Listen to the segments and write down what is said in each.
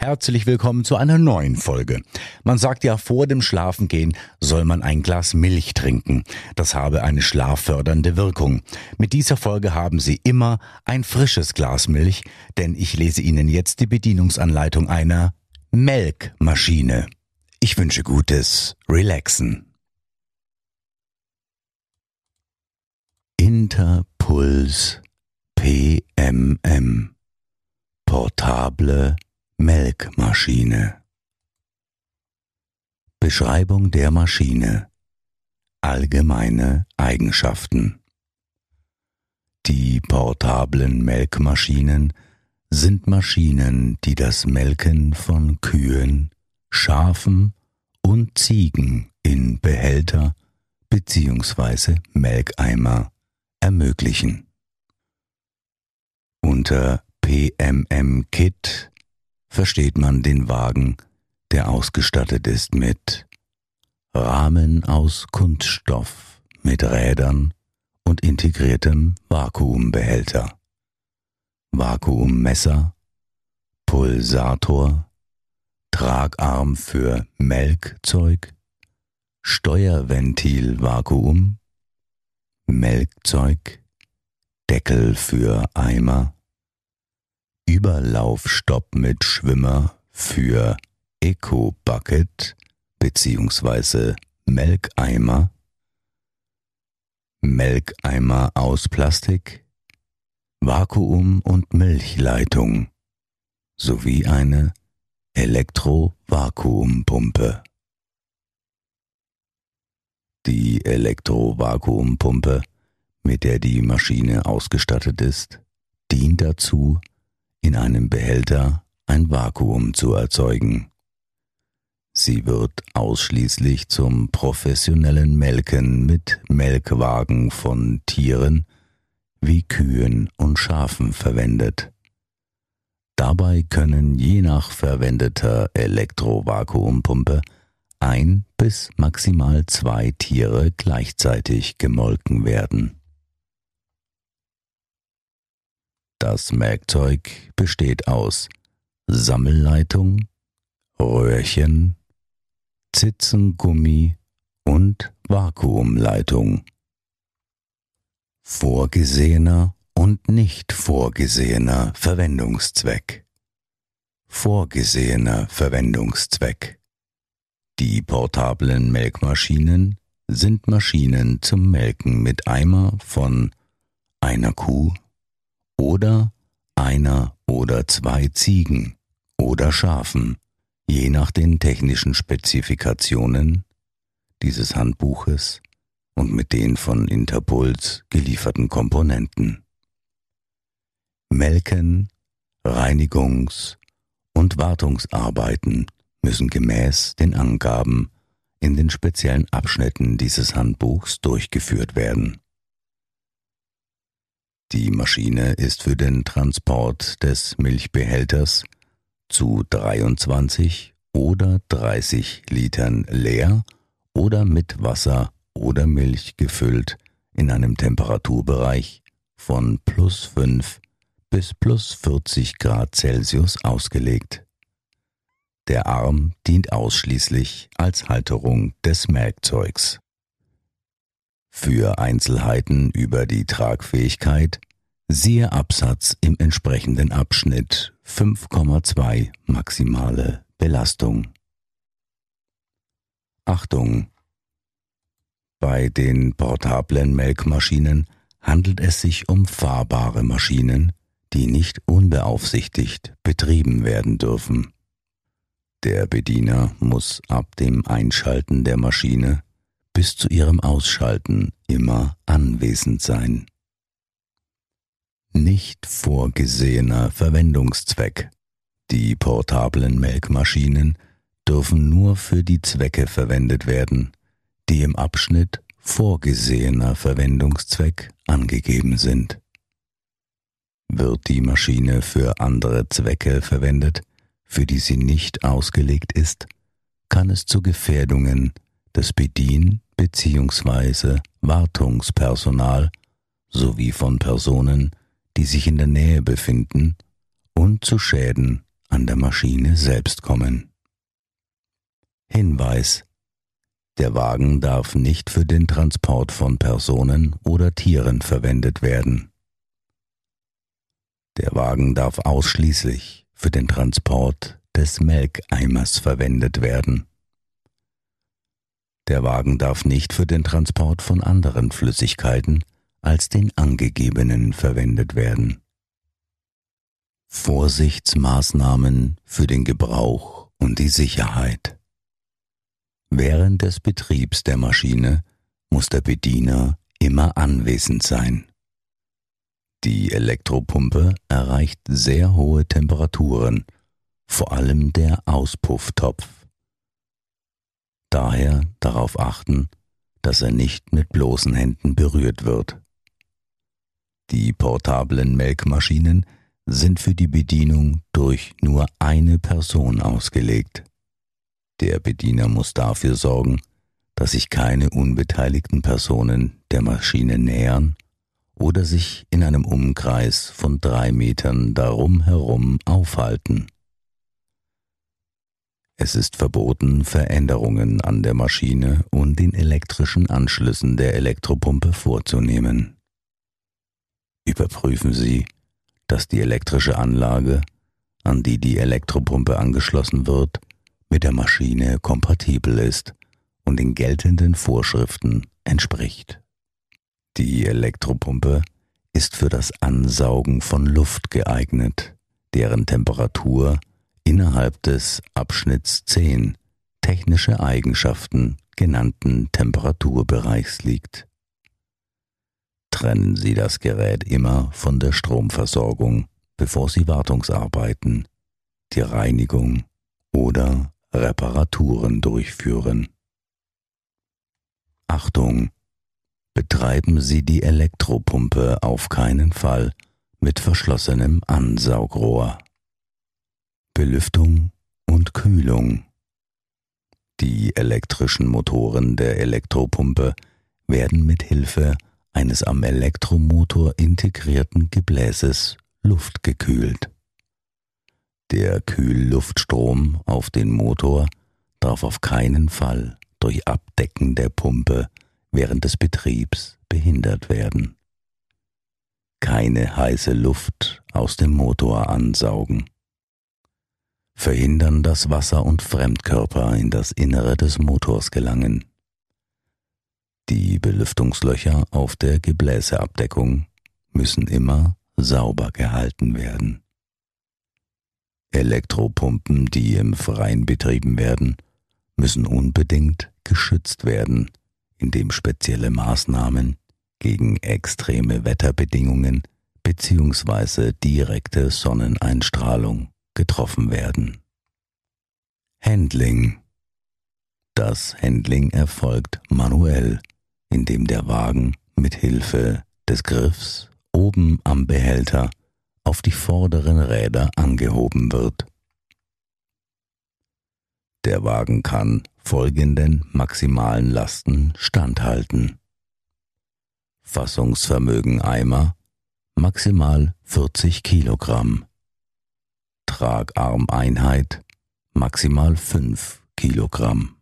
Herzlich willkommen zu einer neuen Folge. Man sagt ja, vor dem Schlafengehen soll man ein Glas Milch trinken. Das habe eine schlaffördernde Wirkung. Mit dieser Folge haben Sie immer ein frisches Glas Milch, denn ich lese Ihnen jetzt die Bedienungsanleitung einer Melkmaschine. Ich wünsche gutes Relaxen. Interpuls PMM Portable Melkmaschine Beschreibung der Maschine Allgemeine Eigenschaften Die portablen Melkmaschinen sind Maschinen, die das Melken von Kühen, Schafen und Ziegen in Behälter bzw. Melkeimer ermöglichen. Unter PMM Kit versteht man den Wagen, der ausgestattet ist mit Rahmen aus Kunststoff mit Rädern und integriertem Vakuumbehälter, Vakuummesser, Pulsator, Tragarm für Melkzeug, Steuerventil-Vakuum, Melkzeug, Deckel für Eimer, Überlaufstopp mit Schwimmer für Eco Bucket bzw. Melkeimer, Melkeimer aus Plastik, Vakuum- und Milchleitung sowie eine Elektro-Vakuumpumpe. Die Elektro-Vakuumpumpe, mit der die Maschine ausgestattet ist, dient dazu, in einem Behälter ein Vakuum zu erzeugen. Sie wird ausschließlich zum professionellen Melken mit Melkwagen von Tieren wie Kühen und Schafen verwendet. Dabei können je nach verwendeter Elektrovakuumpumpe ein bis maximal zwei Tiere gleichzeitig gemolken werden. Das Merkzeug besteht aus Sammelleitung, Röhrchen, Zitzengummi und Vakuumleitung. Vorgesehener und nicht vorgesehener Verwendungszweck. Vorgesehener Verwendungszweck. Die portablen Melkmaschinen sind Maschinen zum Melken mit Eimer von einer Kuh oder einer oder zwei Ziegen oder Schafen, je nach den technischen Spezifikationen dieses Handbuches und mit den von Interpuls gelieferten Komponenten. Melken, Reinigungs- und Wartungsarbeiten müssen gemäß den Angaben in den speziellen Abschnitten dieses Handbuchs durchgeführt werden. Die Maschine ist für den Transport des Milchbehälters zu 23 oder 30 Litern leer oder mit Wasser oder Milch gefüllt in einem Temperaturbereich von plus 5 bis plus 40 Grad Celsius ausgelegt. Der Arm dient ausschließlich als Halterung des Melkzeugs. Für Einzelheiten über die Tragfähigkeit siehe Absatz im entsprechenden Abschnitt 5,2 maximale Belastung. Achtung! Bei den portablen Melkmaschinen handelt es sich um fahrbare Maschinen, die nicht unbeaufsichtigt betrieben werden dürfen. Der Bediener muss ab dem Einschalten der Maschine bis zu ihrem Ausschalten immer anwesend sein. Nicht vorgesehener Verwendungszweck. Die portablen Melkmaschinen dürfen nur für die Zwecke verwendet werden, die im Abschnitt vorgesehener Verwendungszweck angegeben sind. Wird die Maschine für andere Zwecke verwendet, für die sie nicht ausgelegt ist, kann es zu Gefährdungen des Bedien- bzw. Wartungspersonal sowie von Personen, die sich in der Nähe befinden, und zu Schäden an der Maschine selbst kommen. Hinweis Der Wagen darf nicht für den Transport von Personen oder Tieren verwendet werden. Der Wagen darf ausschließlich für den Transport des Melkeimers verwendet werden. Der Wagen darf nicht für den Transport von anderen Flüssigkeiten als den angegebenen verwendet werden. Vorsichtsmaßnahmen für den Gebrauch und die Sicherheit. Während des Betriebs der Maschine muss der Bediener immer anwesend sein. Die Elektropumpe erreicht sehr hohe Temperaturen, vor allem der Auspufftopf. Daher darauf achten, dass er nicht mit bloßen Händen berührt wird. Die portablen Melkmaschinen sind für die Bedienung durch nur eine Person ausgelegt. Der Bediener muss dafür sorgen, dass sich keine unbeteiligten Personen der Maschine nähern oder sich in einem Umkreis von drei Metern darum herum aufhalten. Es ist verboten, Veränderungen an der Maschine und den elektrischen Anschlüssen der Elektropumpe vorzunehmen. Überprüfen Sie, dass die elektrische Anlage, an die die Elektropumpe angeschlossen wird, mit der Maschine kompatibel ist und den geltenden Vorschriften entspricht. Die Elektropumpe ist für das Ansaugen von Luft geeignet, deren Temperatur innerhalb des Abschnitts 10 technische Eigenschaften genannten Temperaturbereichs liegt trennen Sie das Gerät immer von der Stromversorgung, bevor Sie Wartungsarbeiten, die Reinigung oder Reparaturen durchführen. Achtung! Betreiben Sie die Elektropumpe auf keinen Fall mit verschlossenem Ansaugrohr. Belüftung und Kühlung. Die elektrischen Motoren der Elektropumpe werden mit Hilfe eines am Elektromotor integrierten Gebläses luftgekühlt. Der Kühlluftstrom auf den Motor darf auf keinen Fall durch Abdecken der Pumpe während des Betriebs behindert werden. Keine heiße Luft aus dem Motor ansaugen. Verhindern, dass Wasser und Fremdkörper in das Innere des Motors gelangen. Die Belüftungslöcher auf der Gebläseabdeckung müssen immer sauber gehalten werden. Elektropumpen, die im Freien betrieben werden, müssen unbedingt geschützt werden, indem spezielle Maßnahmen gegen extreme Wetterbedingungen bzw. direkte Sonneneinstrahlung getroffen werden. Handling Das Handling erfolgt manuell in der Wagen mit Hilfe des Griffs oben am Behälter auf die vorderen Räder angehoben wird. Der Wagen kann folgenden maximalen Lasten standhalten. Fassungsvermögen Eimer maximal 40 Kilogramm. Tragarmeinheit maximal 5 Kilogramm.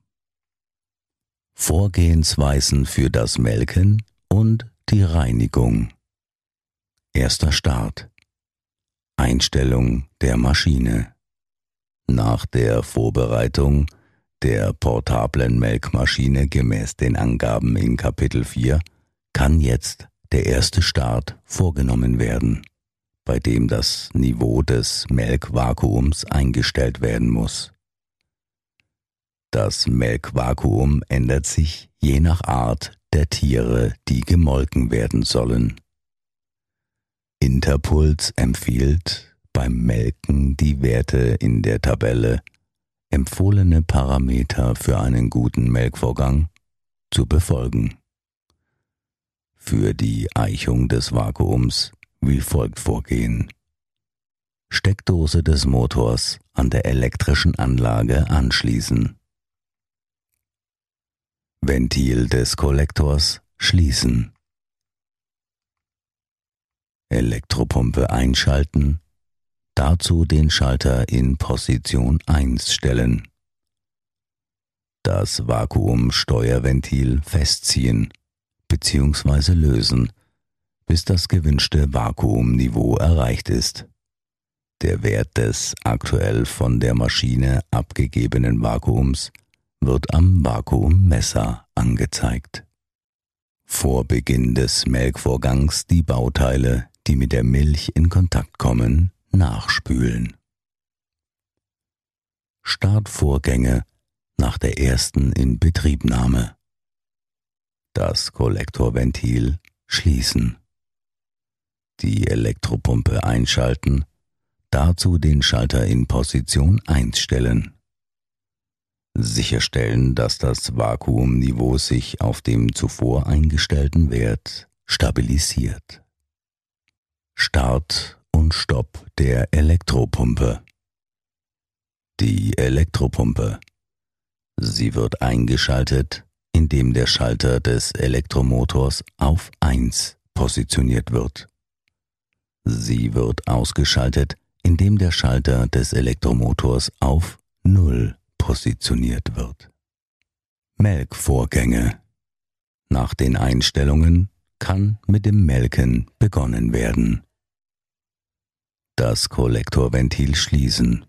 Vorgehensweisen für das Melken und die Reinigung. Erster Start. Einstellung der Maschine. Nach der Vorbereitung der portablen Melkmaschine gemäß den Angaben in Kapitel 4 kann jetzt der erste Start vorgenommen werden, bei dem das Niveau des Melkvakuums eingestellt werden muss. Das Melkvakuum ändert sich je nach Art der Tiere, die gemolken werden sollen. Interpuls empfiehlt beim Melken die Werte in der Tabelle empfohlene Parameter für einen guten Melkvorgang zu befolgen. Für die Eichung des Vakuums wie folgt vorgehen. Steckdose des Motors an der elektrischen Anlage anschließen. Ventil des Kollektors schließen. Elektropumpe einschalten, dazu den Schalter in Position 1 stellen. Das Vakuumsteuerventil festziehen bzw. lösen, bis das gewünschte Vakuumniveau erreicht ist. Der Wert des aktuell von der Maschine abgegebenen Vakuums wird am Vakuummesser angezeigt. Vor Beginn des Melkvorgangs die Bauteile, die mit der Milch in Kontakt kommen, nachspülen. Startvorgänge nach der ersten Inbetriebnahme. Das Kollektorventil schließen. Die Elektropumpe einschalten, dazu den Schalter in Position 1 stellen. Sicherstellen, dass das Vakuumniveau sich auf dem zuvor eingestellten Wert stabilisiert. Start und Stopp der Elektropumpe. Die Elektropumpe. Sie wird eingeschaltet, indem der Schalter des Elektromotors auf 1 positioniert wird. Sie wird ausgeschaltet, indem der Schalter des Elektromotors auf 0 positioniert wird. Melkvorgänge. Nach den Einstellungen kann mit dem Melken begonnen werden. Das Kollektorventil schließen.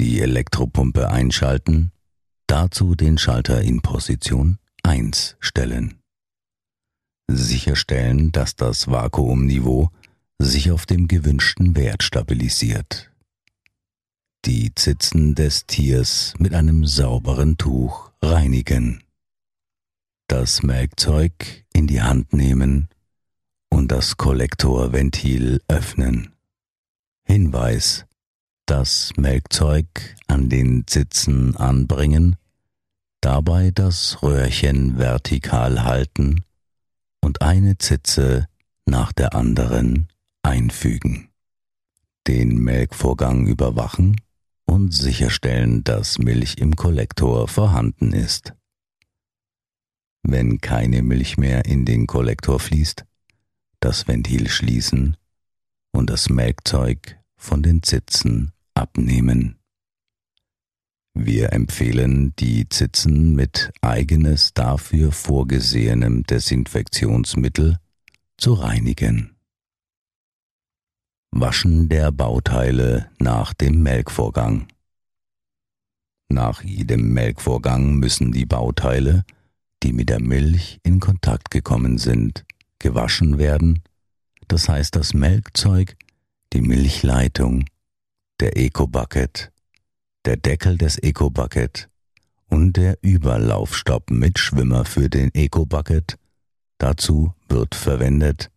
Die Elektropumpe einschalten, dazu den Schalter in Position 1 stellen. Sicherstellen, dass das Vakuumniveau sich auf dem gewünschten Wert stabilisiert die Zitzen des Tiers mit einem sauberen Tuch reinigen, das Melkzeug in die Hand nehmen und das Kollektorventil öffnen. Hinweis, das Melkzeug an den Zitzen anbringen, dabei das Röhrchen vertikal halten und eine Zitze nach der anderen einfügen. Den Melkvorgang überwachen und sicherstellen, dass Milch im Kollektor vorhanden ist. Wenn keine Milch mehr in den Kollektor fließt, das Ventil schließen und das Melkzeug von den Zitzen abnehmen. Wir empfehlen, die Zitzen mit eigenes dafür vorgesehenem Desinfektionsmittel zu reinigen. Waschen der Bauteile nach dem Melkvorgang. Nach jedem Melkvorgang müssen die Bauteile, die mit der Milch in Kontakt gekommen sind, gewaschen werden, das heißt das Melkzeug, die Milchleitung, der Eco-Bucket, der Deckel des Eco-Bucket und der Überlaufstopp mit Schwimmer für den Eco-Bucket. Dazu wird verwendet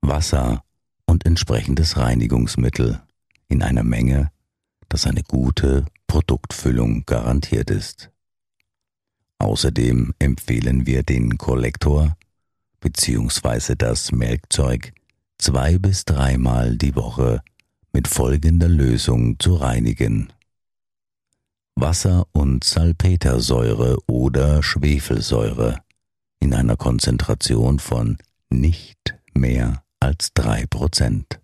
Wasser, und entsprechendes Reinigungsmittel in einer Menge, dass eine gute Produktfüllung garantiert ist. Außerdem empfehlen wir den Kollektor bzw. das Melkzeug zwei bis dreimal die Woche mit folgender Lösung zu reinigen. Wasser und Salpetersäure oder Schwefelsäure in einer Konzentration von nicht mehr als drei Prozent.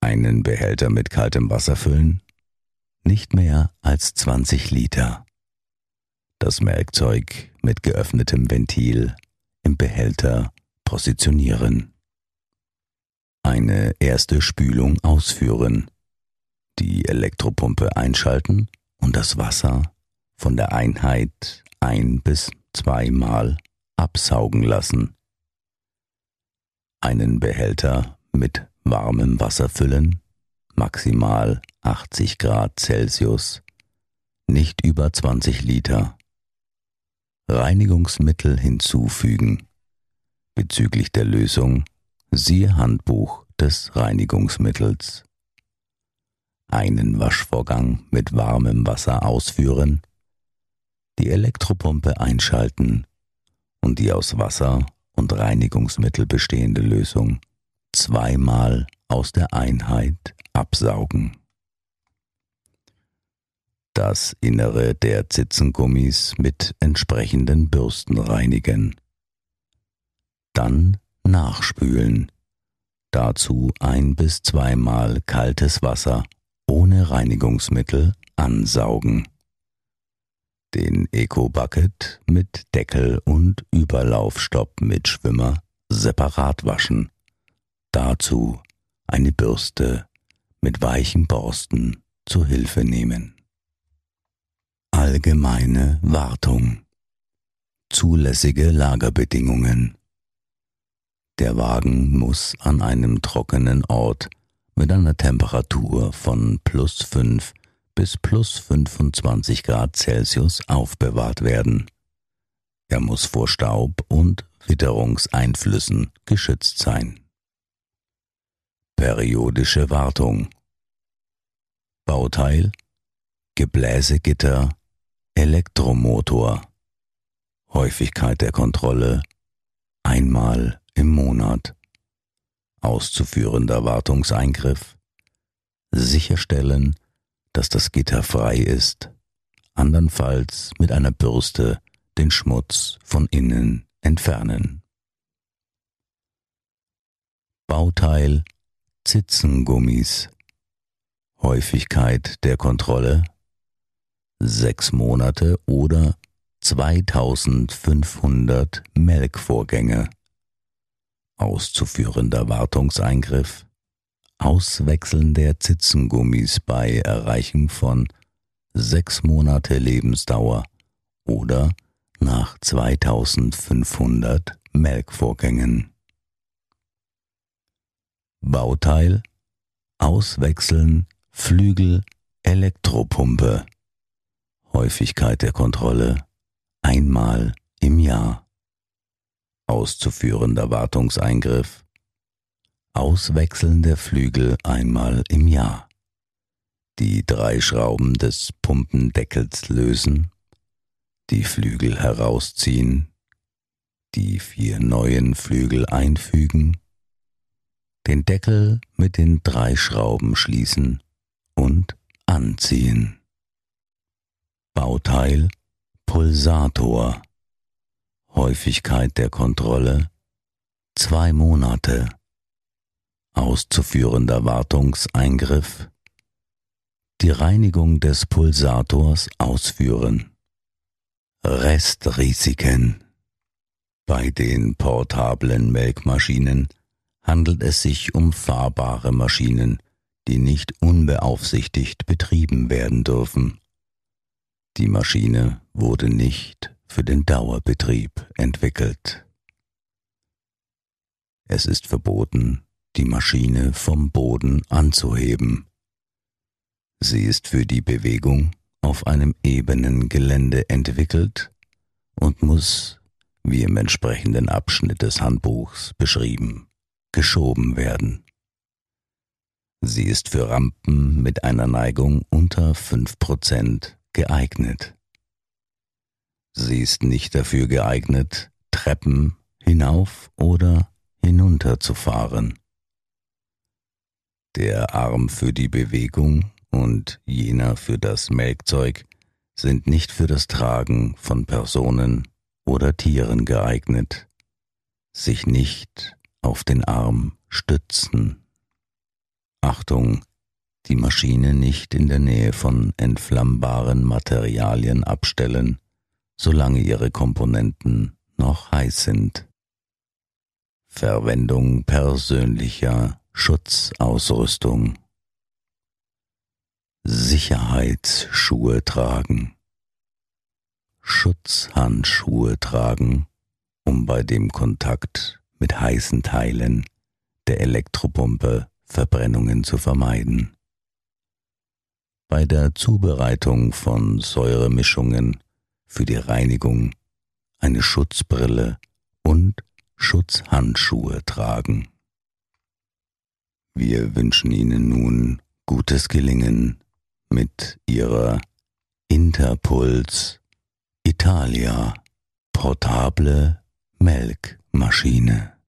Einen Behälter mit kaltem Wasser füllen? Nicht mehr als 20 Liter. Das Merkzeug mit geöffnetem Ventil im Behälter positionieren. Eine erste Spülung ausführen. Die Elektropumpe einschalten und das Wasser von der Einheit ein bis zweimal absaugen lassen einen Behälter mit warmem Wasser füllen, maximal 80 Grad Celsius, nicht über 20 Liter. Reinigungsmittel hinzufügen. Bezüglich der Lösung siehe Handbuch des Reinigungsmittels. Einen Waschvorgang mit warmem Wasser ausführen, die Elektropumpe einschalten und die aus Wasser und Reinigungsmittel bestehende Lösung zweimal aus der Einheit absaugen. Das Innere der Zitzengummis mit entsprechenden Bürsten reinigen. Dann nachspülen. Dazu ein bis zweimal kaltes Wasser ohne Reinigungsmittel ansaugen. Den Eco Bucket mit Deckel und Überlaufstopp mit Schwimmer separat waschen. Dazu eine Bürste mit weichen Borsten zu Hilfe nehmen. Allgemeine Wartung. Zulässige Lagerbedingungen. Der Wagen muss an einem trockenen Ort mit einer Temperatur von plus 5 bis plus 25 Grad Celsius aufbewahrt werden. Er muss vor Staub und Witterungseinflüssen geschützt sein. Periodische Wartung Bauteil Gebläsegitter Elektromotor Häufigkeit der Kontrolle einmal im Monat auszuführender Wartungseingriff sicherstellen, dass das Gitter frei ist, andernfalls mit einer Bürste den Schmutz von innen entfernen. Bauteil Zitzengummis. Häufigkeit der Kontrolle sechs Monate oder 2500 Melkvorgänge. Auszuführender Wartungseingriff. Auswechseln der Zitzengummis bei Erreichen von sechs Monate Lebensdauer oder nach 2500 Melkvorgängen. Bauteil Auswechseln Flügel Elektropumpe Häufigkeit der Kontrolle einmal im Jahr. Auszuführender Wartungseingriff Auswechseln der Flügel einmal im Jahr. Die drei Schrauben des Pumpendeckels lösen, die Flügel herausziehen, die vier neuen Flügel einfügen den Deckel mit den drei Schrauben schließen und anziehen. Bauteil Pulsator Häufigkeit der Kontrolle zwei Monate auszuführender Wartungseingriff die Reinigung des Pulsators ausführen. Restrisiken bei den portablen Melkmaschinen handelt es sich um fahrbare Maschinen, die nicht unbeaufsichtigt betrieben werden dürfen. Die Maschine wurde nicht für den Dauerbetrieb entwickelt. Es ist verboten, die Maschine vom Boden anzuheben. Sie ist für die Bewegung auf einem ebenen Gelände entwickelt und muss, wie im entsprechenden Abschnitt des Handbuchs beschrieben, geschoben werden. Sie ist für Rampen mit einer Neigung unter 5% geeignet. Sie ist nicht dafür geeignet, Treppen hinauf oder hinunter zu fahren. Der Arm für die Bewegung und jener für das Melkzeug sind nicht für das Tragen von Personen oder Tieren geeignet, sich nicht auf den Arm stützen. Achtung, die Maschine nicht in der Nähe von entflammbaren Materialien abstellen, solange ihre Komponenten noch heiß sind. Verwendung persönlicher Schutzausrüstung. Sicherheitsschuhe tragen. Schutzhandschuhe tragen, um bei dem Kontakt mit heißen Teilen der Elektropumpe Verbrennungen zu vermeiden. Bei der Zubereitung von Säuremischungen für die Reinigung eine Schutzbrille und Schutzhandschuhe tragen. Wir wünschen Ihnen nun gutes Gelingen mit Ihrer Interpuls Italia portable Melkmaschine.